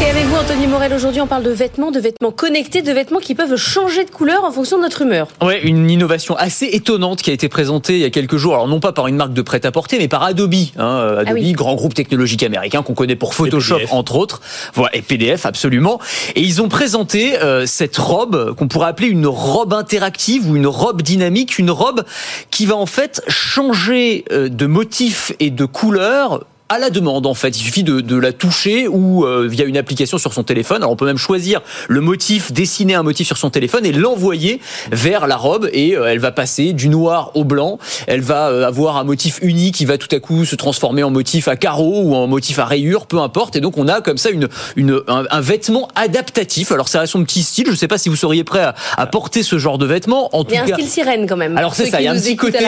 Et avec vous, Anthony Morel, aujourd'hui, on parle de vêtements, de vêtements connectés, de vêtements qui peuvent changer de couleur en fonction de notre humeur. Ouais, une innovation assez étonnante qui a été présentée il y a quelques jours. Alors non pas par une marque de prêt-à-porter, mais par Adobe. Hein, Adobe, Ah oui. grand groupe technologique américain qu'on connaît pour Photoshop entre autres. Voilà, et PDF absolument. Et ils ont présenté euh, cette robe qu'on pourrait appeler une robe interactive ou une robe dynamique, une robe qui va en fait changer euh, de motif et de couleur à la demande en fait. Il suffit de, de la toucher ou euh, via une application sur son téléphone. Alors on peut même choisir le motif, dessiner un motif sur son téléphone et l'envoyer vers la robe et euh, elle va passer du noir au blanc. Elle va euh, avoir un motif unique qui va tout à coup se transformer en motif à carreaux ou en motif à rayures, peu importe. Et donc on a comme ça une, une un, un vêtement adaptatif. Alors ça a son petit style. Je ne sais pas si vous seriez prêt à, à porter ce genre de vêtement. En Il y a tout un cas, style sirène quand même. Alors, c'est ça, il y a un petit côté-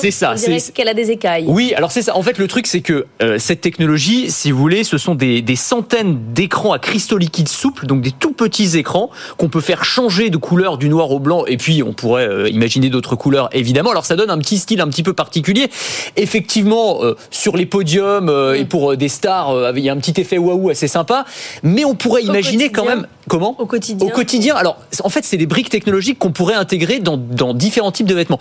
c'est ça, On dirait c'est- qu'elle a des écailles. oui, alors c'est ça. En fait, le truc, c'est que euh, cette technologie, si vous voulez, ce sont des, des centaines d'écrans à cristaux liquides souples, donc des tout petits écrans qu'on peut faire changer de couleur du noir au blanc, et puis on pourrait euh, imaginer d'autres couleurs, évidemment. Alors ça donne un petit style un petit peu particulier. Effectivement, euh, sur les podiums et pour euh, des stars, il y a un petit effet waouh assez sympa, mais on pourrait imaginer quand même comment? Au quotidien. au quotidien. Alors, en fait, c'est des briques technologiques qu'on pourrait intégrer dans, dans différents types de vêtements.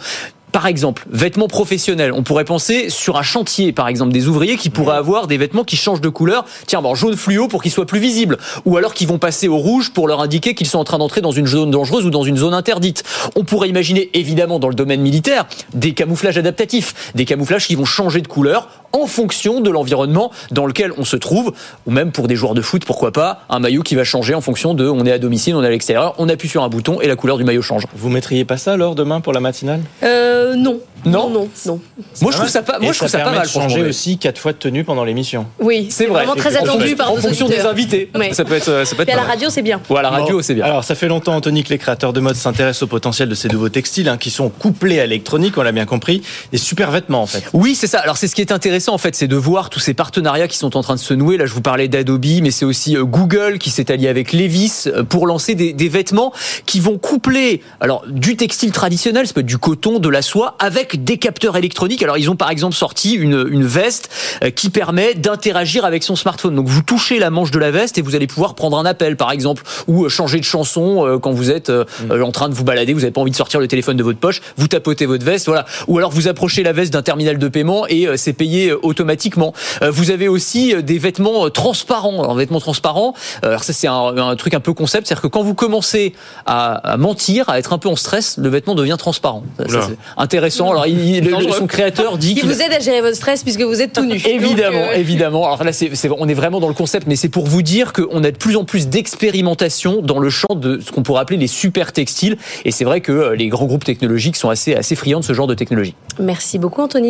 Par exemple, vêtements professionnels. On pourrait penser sur un chantier, par exemple, des ouvriers qui pourraient avoir des vêtements qui changent de couleur. Tiens, bon, jaune fluo pour qu'ils soient plus visibles. Ou alors qui vont passer au rouge pour leur indiquer qu'ils sont en train d'entrer dans une zone dangereuse ou dans une zone interdite. On pourrait imaginer, évidemment, dans le domaine militaire, des camouflages adaptatifs. Des camouflages qui vont changer de couleur en fonction de l'environnement dans lequel on se trouve. Ou même pour des joueurs de foot, pourquoi pas, un maillot qui va changer en fonction de on est à domicile, on est à l'extérieur, on appuie sur un bouton et la couleur du maillot change. Vous mettriez pas ça alors demain pour la matinale? Euh, non. Non Non, non, non. Moi, je trouve ça pas, moi, je trouve ça pas mal, de changer aussi quatre fois de tenue pendant l'émission. Oui, C'est vrai. vraiment très En attendu par En fonction des invités. Ouais. Ça peut être, ça peut être à la radio, c'est bien. Ouais, à la radio, Bon. c'est bien. Alors, ça fait longtemps, Anthony, que les créateurs de mode s'intéressent au potentiel de ces nouveaux textiles hein, qui sont couplés à l'électronique, on l'a bien compris. Des super vêtements, en fait. Oui, c'est ça. Alors c'est ce qui est intéressant en fait, c'est de voir tous ces partenariats qui sont en train de se nouer. Là, je vous parlais d'Adobe, mais c'est aussi euh, Google qui s'est allié avec Levi's euh, pour lancer des, des vêtements qui vont coupler alors du textile traditionnel, ça peut être du coton, de la soie, avec des capteurs électroniques. Alors ils ont par exemple sorti une, une veste euh, qui permet d'interagir avec son smartphone. Donc vous touchez la manche de la veste et vous allez pouvoir prendre un appel par exemple ou euh, changer de chanson euh, quand vous êtes euh, en train de vous balader, vous n'avez pas envie de sortir le téléphone de votre poche, vous tapotez votre veste, voilà. Ou alors vous approchez la veste d'un terminal de paiement et c'est payé automatiquement. Vous avez aussi des vêtements transparents. Alors vêtements transparents, alors ça c'est un, un truc un peu concept, c'est-à-dire que quand vous commencez à, à mentir, à être un peu en stress, le vêtement devient transparent. Ça, ça, c'est intéressant. Alors il- le- son créateur dit Qui qu'il vous aide à gérer votre stress puisque vous êtes tout nu. Évidemment, Donc, euh, évidemment. Alors là, c'est, c'est- on est vraiment dans le concept, mais c'est pour vous dire qu'on a de plus en plus d'expérimentation dans le champ de ce qu'on pourrait appeler les super textiles. Et c'est vrai que euh, les grands groupes technologiques sont assez, assez friands de ce genre de technologie. Merci beaucoup, Anthony.